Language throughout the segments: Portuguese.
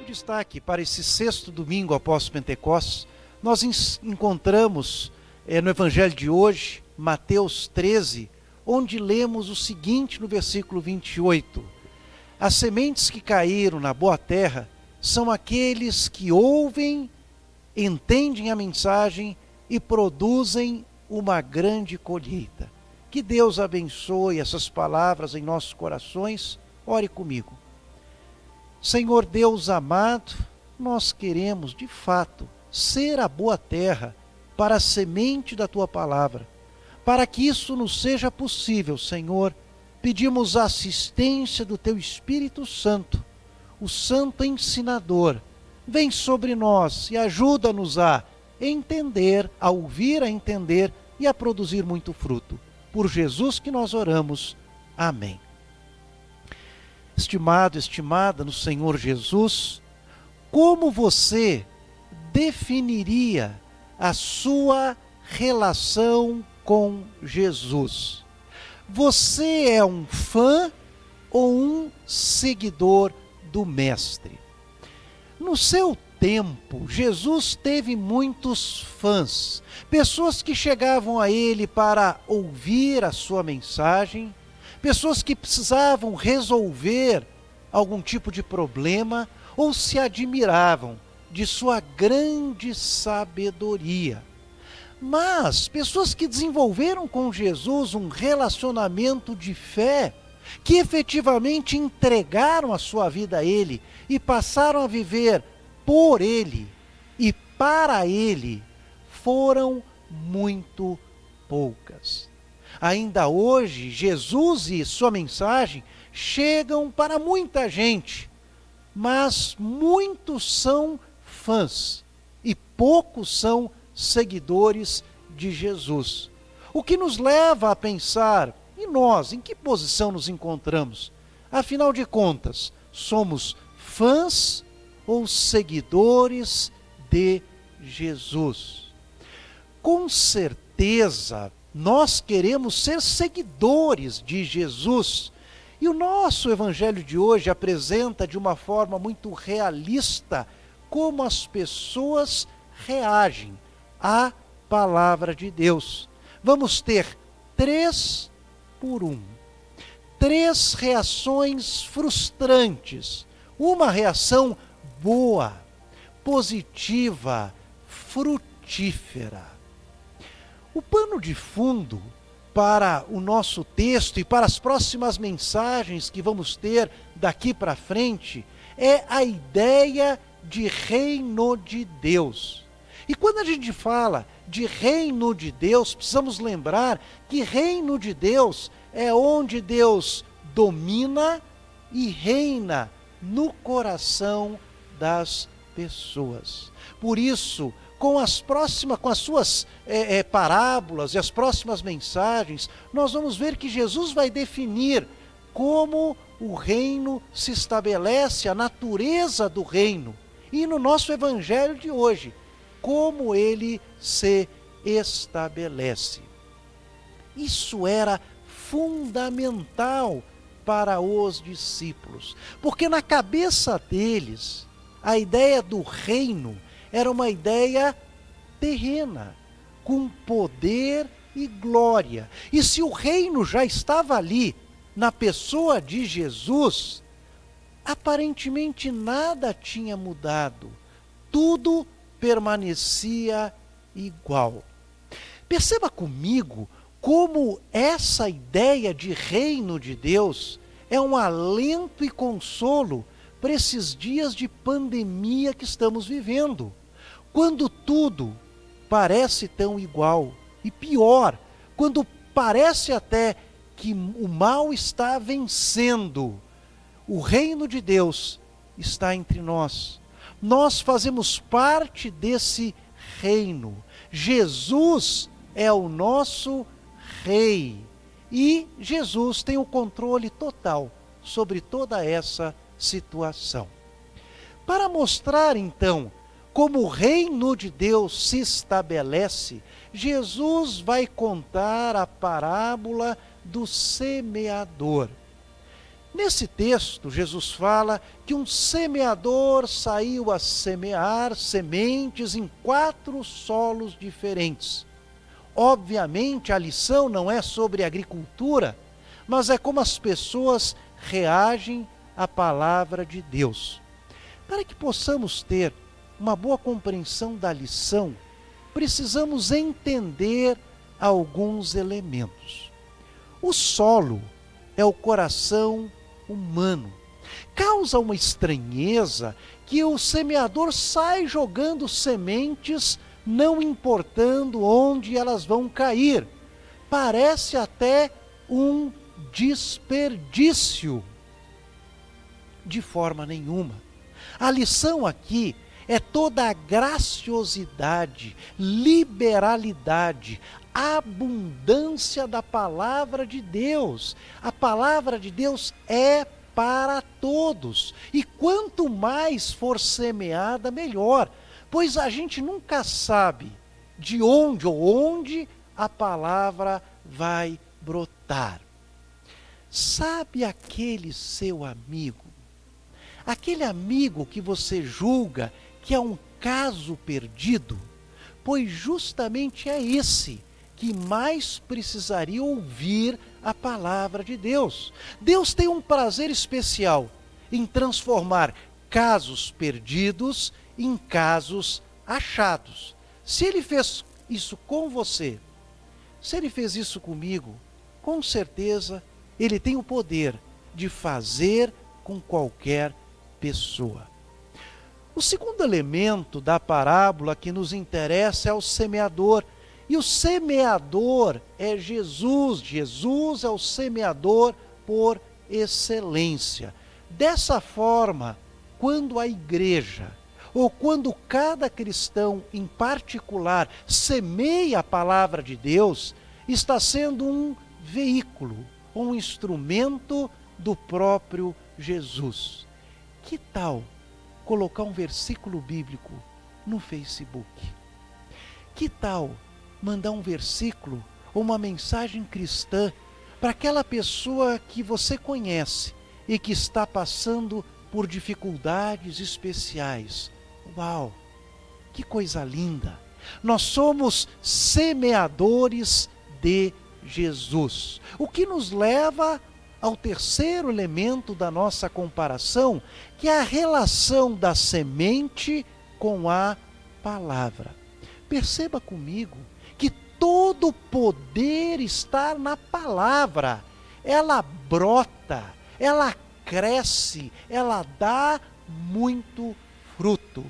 O destaque para esse sexto domingo após Pentecostes, nós encontramos é, no Evangelho de hoje, Mateus 13, onde lemos o seguinte no versículo 28. As sementes que caíram na boa terra são aqueles que ouvem, entendem a mensagem e produzem uma grande colheita. Que Deus abençoe essas palavras em nossos corações. Ore comigo. Senhor Deus amado, nós queremos de fato ser a boa terra para a semente da tua palavra. Para que isso nos seja possível, Senhor, pedimos a assistência do teu Espírito Santo, o Santo Ensinador. Vem sobre nós e ajuda-nos a entender, a ouvir, a entender e a produzir muito fruto. Por Jesus que nós oramos. Amém. Estimado, estimada no Senhor Jesus, como você definiria a sua relação com Jesus? Você é um fã ou um seguidor do Mestre? No seu tempo, Jesus teve muitos fãs, pessoas que chegavam a ele para ouvir a sua mensagem, pessoas que precisavam resolver algum tipo de problema ou se admiravam de sua grande sabedoria. Mas pessoas que desenvolveram com Jesus um relacionamento de fé, que efetivamente entregaram a sua vida a Ele e passaram a viver por Ele e para Ele, foram muito poucas. Ainda hoje, Jesus e sua mensagem chegam para muita gente, mas muitos são fãs e poucos são seguidores de Jesus. O que nos leva a pensar, e nós, em que posição nos encontramos? Afinal de contas, somos fãs ou seguidores de Jesus? Com certeza, nós queremos ser seguidores de Jesus. E o nosso evangelho de hoje apresenta de uma forma muito realista como as pessoas reagem à palavra de Deus. Vamos ter três por um. Três reações frustrantes. Uma reação boa, positiva, frutífera. O pano de fundo para o nosso texto e para as próximas mensagens que vamos ter daqui para frente é a ideia de reino de Deus. E quando a gente fala de reino de Deus, precisamos lembrar que reino de Deus é onde Deus domina e reina no coração das pessoas. Por isso, com as próximas, com as suas é, é, parábolas e as próximas mensagens, nós vamos ver que Jesus vai definir como o reino se estabelece, a natureza do reino e no nosso evangelho de hoje, como ele se estabelece. Isso era fundamental para os discípulos, porque na cabeça deles, a ideia do reino era uma ideia terrena, com poder e glória. E se o reino já estava ali, na pessoa de Jesus, aparentemente nada tinha mudado, tudo permanecia igual. Perceba comigo como essa ideia de reino de Deus é um alento e consolo para esses dias de pandemia que estamos vivendo, quando tudo parece tão igual e pior, quando parece até que o mal está vencendo o reino de Deus está entre nós. Nós fazemos parte desse reino. Jesus é o nosso rei. E Jesus tem o controle total sobre toda essa situação. Para mostrar então como o reino de Deus se estabelece, Jesus vai contar a parábola do semeador. Nesse texto, Jesus fala que um semeador saiu a semear sementes em quatro solos diferentes. Obviamente, a lição não é sobre agricultura, mas é como as pessoas reagem à palavra de Deus. Para que possamos ter uma boa compreensão da lição, precisamos entender alguns elementos. O solo é o coração humano. Causa uma estranheza que o semeador sai jogando sementes, não importando onde elas vão cair. Parece até um desperdício. De forma nenhuma. A lição aqui é toda a graciosidade, liberalidade, abundância da palavra de Deus. A palavra de Deus é para todos. E quanto mais for semeada, melhor. Pois a gente nunca sabe de onde ou onde a palavra vai brotar. Sabe aquele seu amigo? Aquele amigo que você julga que é um caso perdido? Pois justamente é esse que mais precisaria ouvir a palavra de Deus. Deus tem um prazer especial em transformar casos perdidos em casos achados. Se ele fez isso com você, se ele fez isso comigo, com certeza ele tem o poder de fazer com qualquer pessoa. O segundo elemento da parábola que nos interessa é o semeador. E o semeador é Jesus. Jesus é o semeador por excelência. Dessa forma, quando a igreja, ou quando cada cristão em particular semeia a palavra de Deus, está sendo um veículo, um instrumento do próprio Jesus. Que tal colocar um versículo bíblico no Facebook? Que tal mandar um versículo ou uma mensagem cristã para aquela pessoa que você conhece e que está passando por dificuldades especiais. Uau! Que coisa linda! Nós somos semeadores de Jesus. O que nos leva ao terceiro elemento da nossa comparação, que é a relação da semente com a palavra. Perceba comigo todo o poder está na palavra. Ela brota, ela cresce, ela dá muito fruto.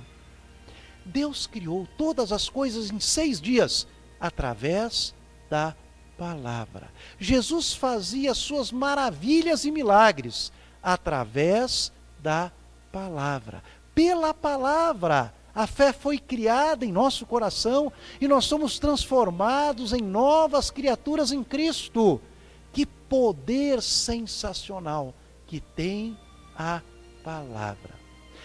Deus criou todas as coisas em seis dias através da palavra. Jesus fazia suas maravilhas e milagres através da palavra. Pela palavra a fé foi criada em nosso coração e nós somos transformados em novas criaturas em Cristo. Que poder sensacional que tem a palavra.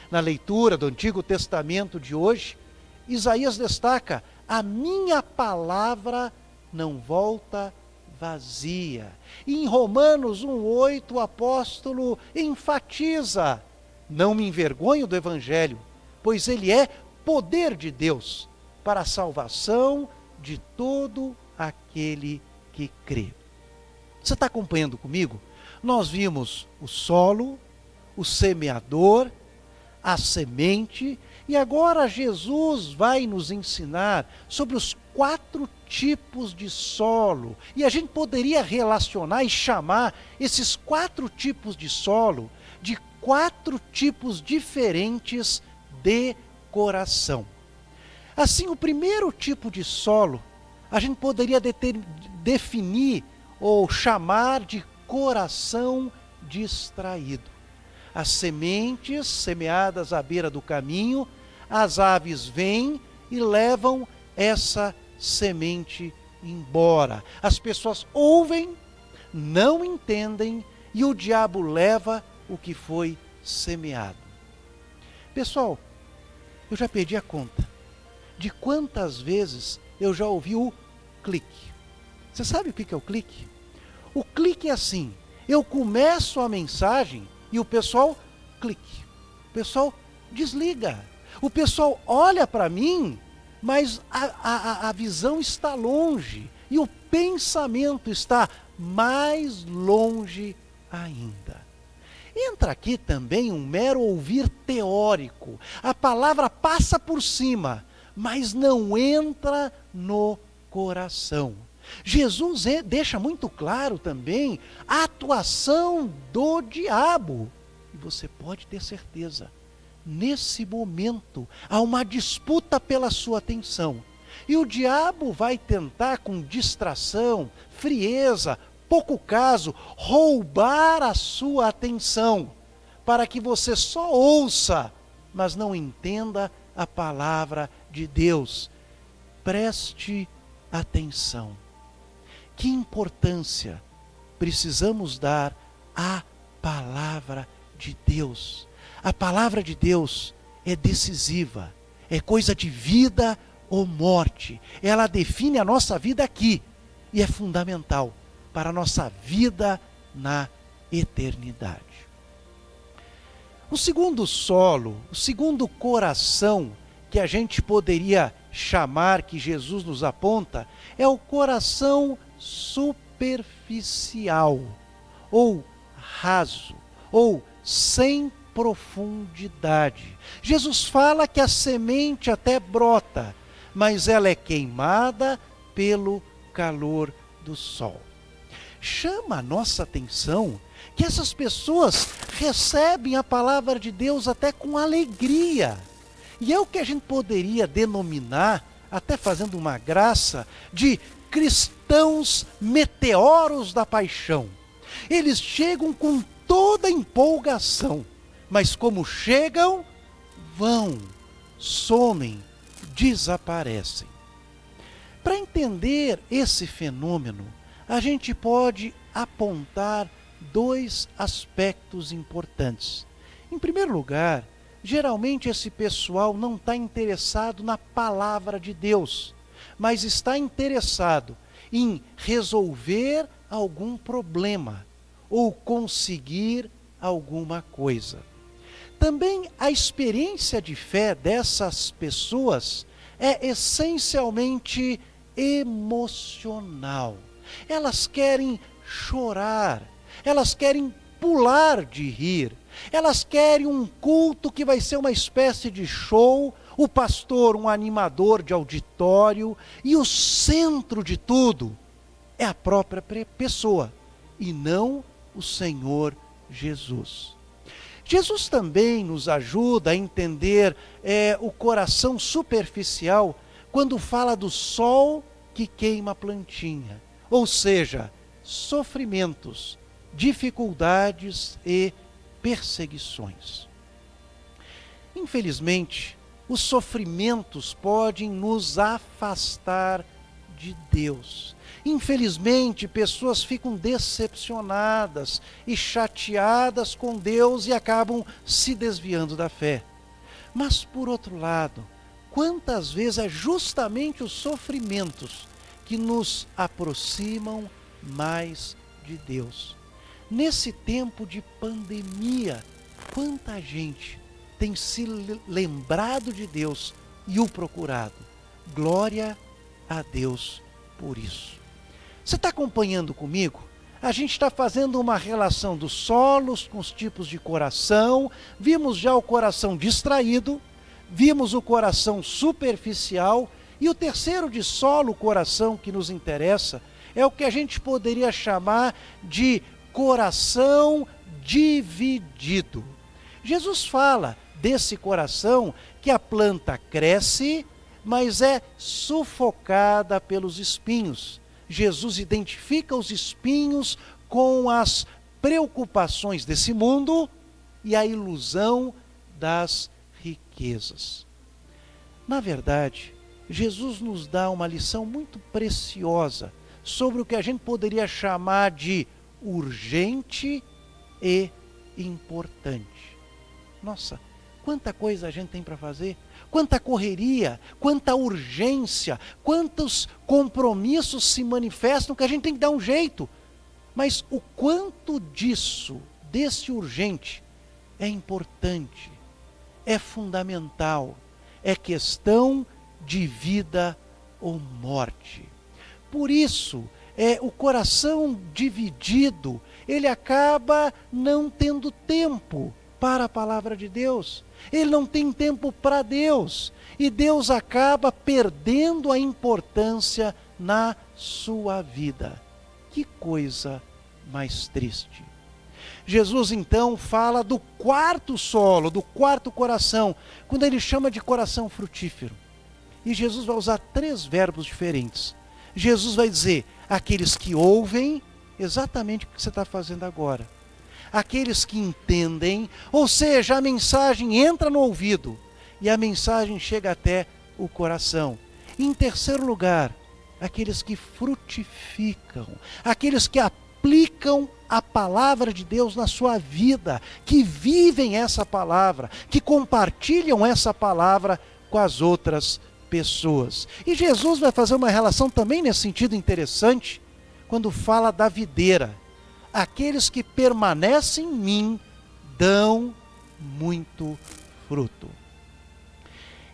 Na leitura do Antigo Testamento de hoje, Isaías destaca: a minha palavra não volta vazia. Em Romanos 1,8 o apóstolo enfatiza: não me envergonho do Evangelho pois ele é poder de Deus para a salvação de todo aquele que crê. Você está acompanhando comigo? Nós vimos o solo, o semeador, a semente, e agora Jesus vai nos ensinar sobre os quatro tipos de solo. E a gente poderia relacionar e chamar esses quatro tipos de solo de quatro tipos diferentes de coração. Assim, o primeiro tipo de solo a gente poderia definir ou chamar de coração distraído. As sementes semeadas à beira do caminho, as aves vêm e levam essa semente embora. As pessoas ouvem, não entendem e o diabo leva o que foi semeado. Pessoal, eu já perdi a conta de quantas vezes eu já ouvi o clique. Você sabe o que é o clique? O clique é assim: eu começo a mensagem e o pessoal clique. O pessoal desliga. O pessoal olha para mim, mas a, a, a visão está longe e o pensamento está mais longe ainda. Entra aqui também um mero ouvir teórico. A palavra passa por cima, mas não entra no coração. Jesus é, deixa muito claro também a atuação do diabo. E você pode ter certeza, nesse momento há uma disputa pela sua atenção. E o diabo vai tentar, com distração, frieza, pouco caso, roubar a sua atenção, para que você só ouça, mas não entenda a palavra de Deus. Preste atenção. Que importância precisamos dar à palavra de Deus. A palavra de Deus é decisiva, é coisa de vida ou morte. Ela define a nossa vida aqui e é fundamental para a nossa vida na eternidade. O segundo solo, o segundo coração que a gente poderia chamar, que Jesus nos aponta, é o coração superficial, ou raso, ou sem profundidade. Jesus fala que a semente até brota, mas ela é queimada pelo calor do sol. Chama a nossa atenção que essas pessoas recebem a palavra de Deus até com alegria. E é o que a gente poderia denominar, até fazendo uma graça, de cristãos meteoros da paixão. Eles chegam com toda empolgação, mas como chegam, vão, somem, desaparecem. Para entender esse fenômeno, a gente pode apontar dois aspectos importantes. Em primeiro lugar, geralmente esse pessoal não está interessado na palavra de Deus, mas está interessado em resolver algum problema ou conseguir alguma coisa. Também a experiência de fé dessas pessoas é essencialmente emocional. Elas querem chorar, elas querem pular de rir, elas querem um culto que vai ser uma espécie de show, o pastor um animador de auditório e o centro de tudo é a própria pessoa e não o Senhor Jesus. Jesus também nos ajuda a entender é, o coração superficial quando fala do sol que queima a plantinha, ou seja, sofrimentos, dificuldades e perseguições. Infelizmente, os sofrimentos podem nos afastar de Deus. Infelizmente, pessoas ficam decepcionadas e chateadas com Deus e acabam se desviando da fé. Mas, por outro lado, quantas vezes é justamente os sofrimentos que nos aproximam mais de Deus? Nesse tempo de pandemia, quanta gente tem se lembrado de Deus e o procurado. Glória a Deus por isso. Você está acompanhando comigo? A gente está fazendo uma relação dos solos com os tipos de coração. Vimos já o coração distraído, vimos o coração superficial e o terceiro de solo, coração que nos interessa, é o que a gente poderia chamar de coração dividido. Jesus fala desse coração que a planta cresce, mas é sufocada pelos espinhos. Jesus identifica os espinhos com as preocupações desse mundo e a ilusão das riquezas. Na verdade, Jesus nos dá uma lição muito preciosa sobre o que a gente poderia chamar de urgente e importante. Nossa, quanta coisa a gente tem para fazer, quanta correria, quanta urgência, quantos compromissos se manifestam que a gente tem que dar um jeito. Mas o quanto disso, desse urgente, é importante, é fundamental, é questão de vida ou morte. Por isso, é o coração dividido, ele acaba não tendo tempo para a palavra de Deus. Ele não tem tempo para Deus. E Deus acaba perdendo a importância na sua vida. Que coisa mais triste. Jesus então fala do quarto solo, do quarto coração, quando ele chama de coração frutífero. E Jesus vai usar três verbos diferentes. Jesus vai dizer: aqueles que ouvem exatamente o que você está fazendo agora, aqueles que entendem, ou seja, a mensagem entra no ouvido e a mensagem chega até o coração. em terceiro lugar, aqueles que frutificam, aqueles que aplicam a palavra de Deus na sua vida, que vivem essa palavra, que compartilham essa palavra com as outras pessoas. E Jesus vai fazer uma relação também nesse sentido interessante, quando fala da videira. Aqueles que permanecem em mim dão muito fruto.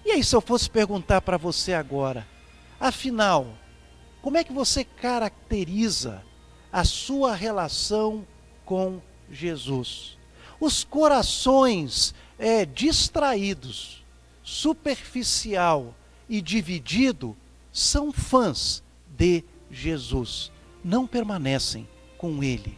E aí, se eu fosse perguntar para você agora, afinal, como é que você caracteriza a sua relação com Jesus? Os corações é, distraídos, superficial e dividido são fãs de Jesus, não permanecem com Ele.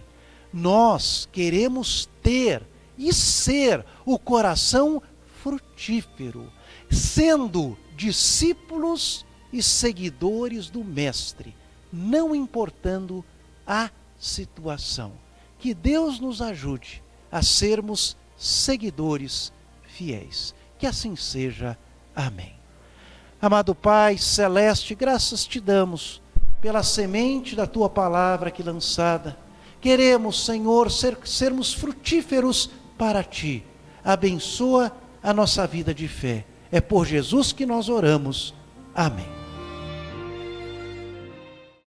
Nós queremos ter e ser o coração frutífero, sendo discípulos e seguidores do Mestre, não importando a situação. Que Deus nos ajude a sermos seguidores fiéis. Que assim seja. Amém. Amado Pai celeste, graças te damos pela semente da tua palavra aqui lançada. Queremos, Senhor, ser, sermos frutíferos para ti. Abençoa a nossa vida de fé. É por Jesus que nós oramos. Amém.